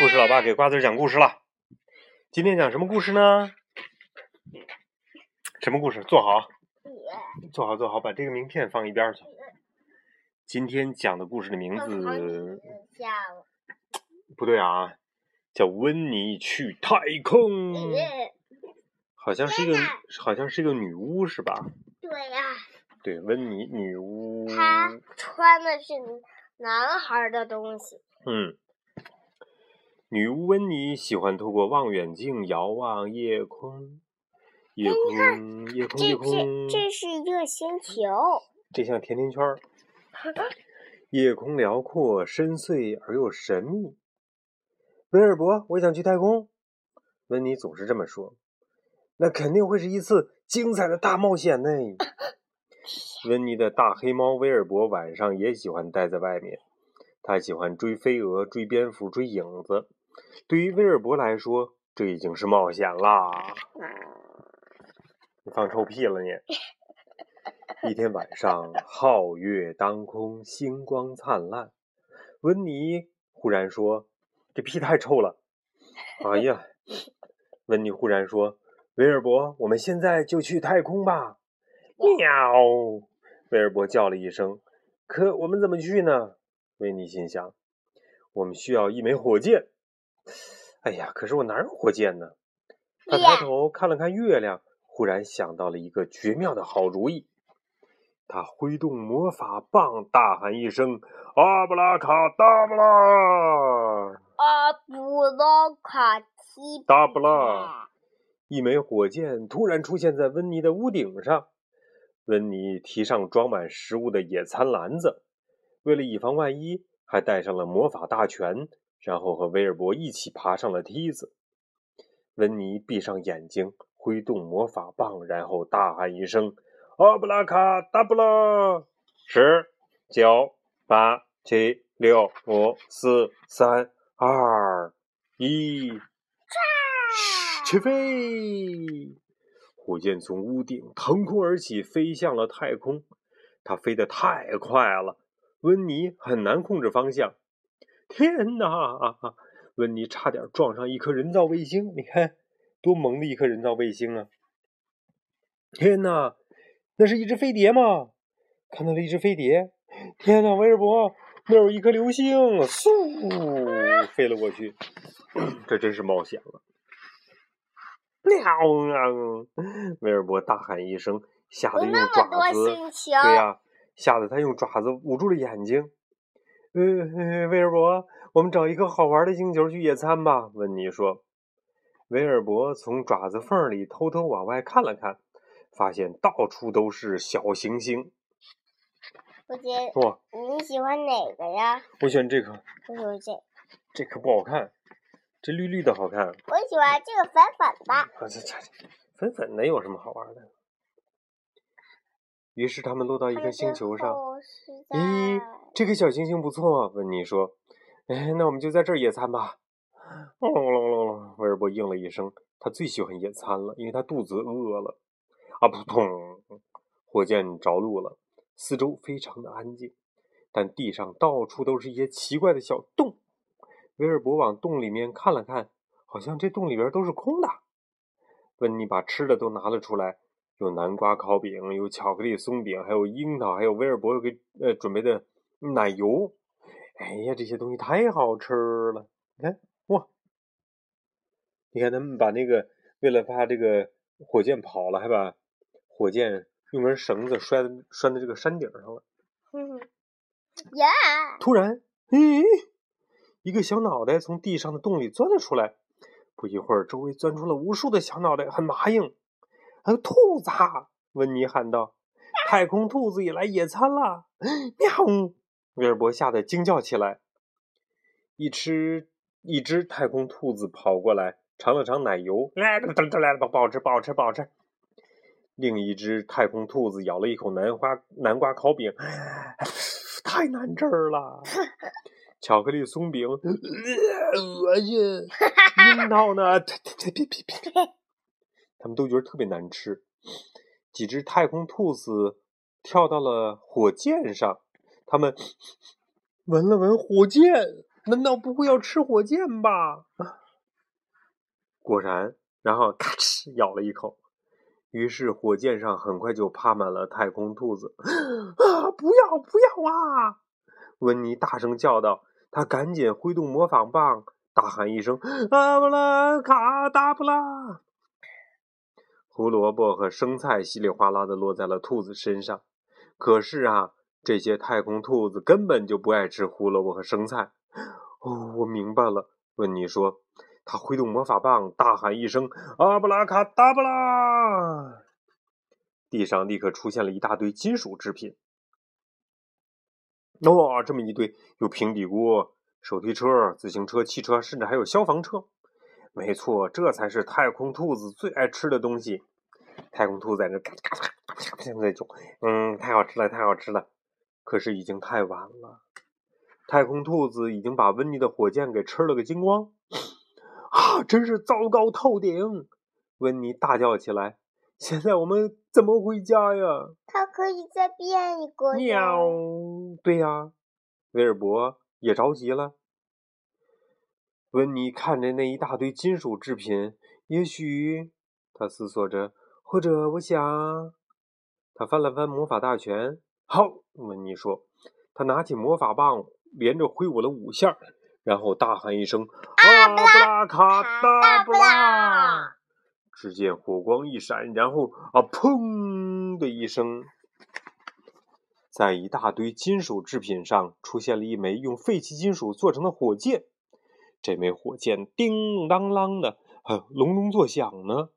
故事老爸给瓜子讲故事了。今天讲什么故事呢？什么故事？坐好，坐好，坐好，把这个名片放一边去。今天讲的故事的名字不对啊，叫温妮去太空。好像是一个，好像是一个女巫是吧？对呀。对，温妮女巫。她穿的是男孩的东西。嗯。女巫温妮喜欢透过望远镜遥望夜空，夜空，夜空，夜空。这这是一个星球。这像甜甜圈儿。夜空辽阔、深邃而又神秘。威尔伯，我想去太空。温妮总是这么说。那肯定会是一次精彩的大冒险呢。温妮的大黑猫威尔伯晚上也喜欢待在外面，他喜欢追飞蛾、追蝙蝠、追影子。对于威尔伯来说，这已经是冒险啦。你放臭屁了你！一天晚上，皓月当空，星光灿烂。温妮忽然说：“这屁太臭了。”哎呀！温妮忽然说：“威尔伯，我们现在就去太空吧。”喵！威尔伯叫了一声。可我们怎么去呢？温妮心想：“我们需要一枚火箭。”哎呀，可是我哪有火箭呢？他抬头看了看月亮，忽然想到了一个绝妙的好主意。他挥动魔法棒，大喊一声：“阿布拉卡达布拉！”阿布拉卡提达布拉！一枚火箭突然出现在温妮的屋顶上。温妮提上装满食物的野餐篮子，为了以防万一，还带上了魔法大全。然后和威尔伯一起爬上了梯子。温妮闭上眼睛，挥动魔法棒，然后大喊一声：“阿布拉卡达布拉！”十、九、八、七、六、五、四、三、二、一，起飞！火箭从屋顶腾空而起，飞向了太空。它飞得太快了，温妮很难控制方向。天哪！温妮差点撞上一颗人造卫星，你看，多萌的一颗人造卫星啊！天哪，那是一只飞碟吗？看到了一只飞碟！天哪，威尔伯，那有一颗流星，嗖，飞了过去。这真是冒险了！喵！威尔伯大喊一声，吓得用爪子，对呀，吓得他用爪子捂住了眼睛。呃，威尔伯，我们找一个好玩的星球去野餐吧。温妮说。威尔伯从爪子缝里偷偷往外看了看，发现到处都是小行星。我觉哇，你喜欢哪个呀？我喜欢这个。我喜欢这。这可不好看，这绿绿的好看。我喜欢这个粉粉的。啊，这这粉粉的有什么好玩的？于是他们落到一个星球上。咦，这个小行星不错，温妮说：“哎，那我们就在这儿野餐吧。”隆隆隆隆，威尔伯应了一声。他最喜欢野餐了，因为他肚子饿了。啊，扑通！火箭着陆了，四周非常的安静，但地上到处都是一些奇怪的小洞。威尔伯往洞里面看了看，好像这洞里边都是空的。温妮把吃的都拿了出来。有南瓜烤饼，有巧克力松饼，还有樱桃，还有威尔伯给呃准备的奶油。哎呀，这些东西太好吃了！你看，哇！你看他们把那个为了怕这个火箭跑了，还把火箭用根绳子拴拴在这个山顶上了。呀！突然，咦，一个小脑袋从地上的洞里钻了出来。不一会儿，周围钻出了无数的小脑袋，很麻硬。还有兔子！温妮喊道：“太空兔子也来野餐了！”喵！威尔伯吓得惊叫起来。一只一只太空兔子跑过来，尝了尝奶油，来，来，来，不好吃，不好吃，不好吃。另一只太空兔子咬了一口南瓜南瓜烤饼，太难吃了。巧克力松饼，恶心。樱桃呢？呸呸呸呸呸呸！他们都觉得特别难吃。几只太空兔子跳到了火箭上，他们闻了闻火箭，难道不会要吃火箭吧？果然，然后咔哧咬了一口，于是火箭上很快就趴满了太空兔子。啊！不要不要啊！温妮大声叫道。他赶紧挥动魔法棒，大喊一声：“阿布拉卡达布拉！”胡萝卜和生菜稀里哗啦的落在了兔子身上。可是啊，这些太空兔子根本就不爱吃胡萝卜和生菜。哦，我明白了，温妮说。他挥动魔法棒，大喊一声：“阿布拉卡达布拉！”地上立刻出现了一大堆金属制品。哇，这么一堆，有平底锅、手推车、自行车、汽车，甚至还有消防车。没错，这才是太空兔子最爱吃的东西。太空兔在那嘎嘎嘎嘎现在就，嗯，太好吃了，太好吃了。可是已经太晚了，太空兔子已经把温妮的火箭给吃了个精光。啊，真是糟糕透顶！温妮大叫起来。现在我们怎么回家呀？它可以再变一个。喵，对呀，威尔伯也着急了。温妮看着那一大堆金属制品，也许他思索着，或者我想，他翻了翻魔法大全。好，温妮说，他拿起魔法棒，连着挥舞了五下，然后大喊一声：“阿布拉卡达布拉！”只见火光一闪，然后啊，砰的一声，在一大堆金属制品上出现了一枚用废弃金属做成的火箭。这枚火箭叮当啷的，还隆隆作响呢。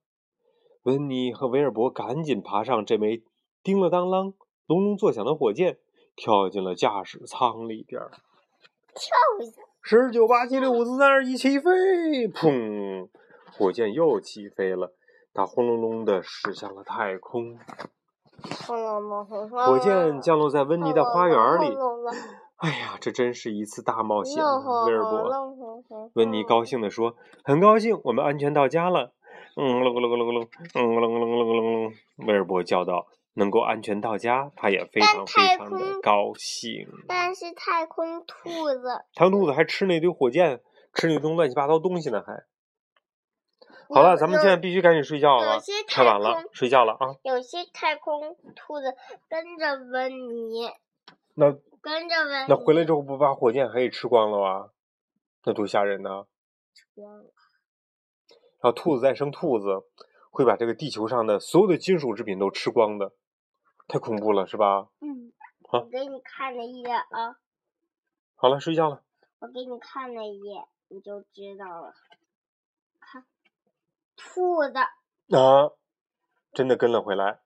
温妮和威尔伯赶紧爬上这枚叮了当啷、隆隆作响的火箭，跳进了驾驶舱里边。跳一下。十九八七六五四三二一，起飞！砰。火箭又起飞了，它轰隆隆的驶向了太空。轰隆隆，火箭降落在温妮的花园里。哎呀，这真是一次大冒险！威尔伯，温妮高兴地说：“很高兴，我们安全到家了。”嗯，咯咯咯咯咯，嗯，隆隆隆隆隆隆。威尔伯叫道：“能够安全到家，他也非常非常的高兴。”但是太空兔子，太空兔子还吃那堆火箭，吃那堆乱七八糟东西呢，还。好了，咱们现在必须赶紧睡觉了，太晚了，睡觉了啊！有些太空兔子跟着温妮，那跟着温，那回来之后不把火箭还给吃光了吧？那多吓人呢！吃光了。然后兔子再生兔子，会把这个地球上的所有的金属制品都吃光的，太恐怖了，是吧？嗯。好，我给你看了一眼啊。好了，睡觉了。我给你看了一眼，你就知道了。看兔子啊，真的跟了回来。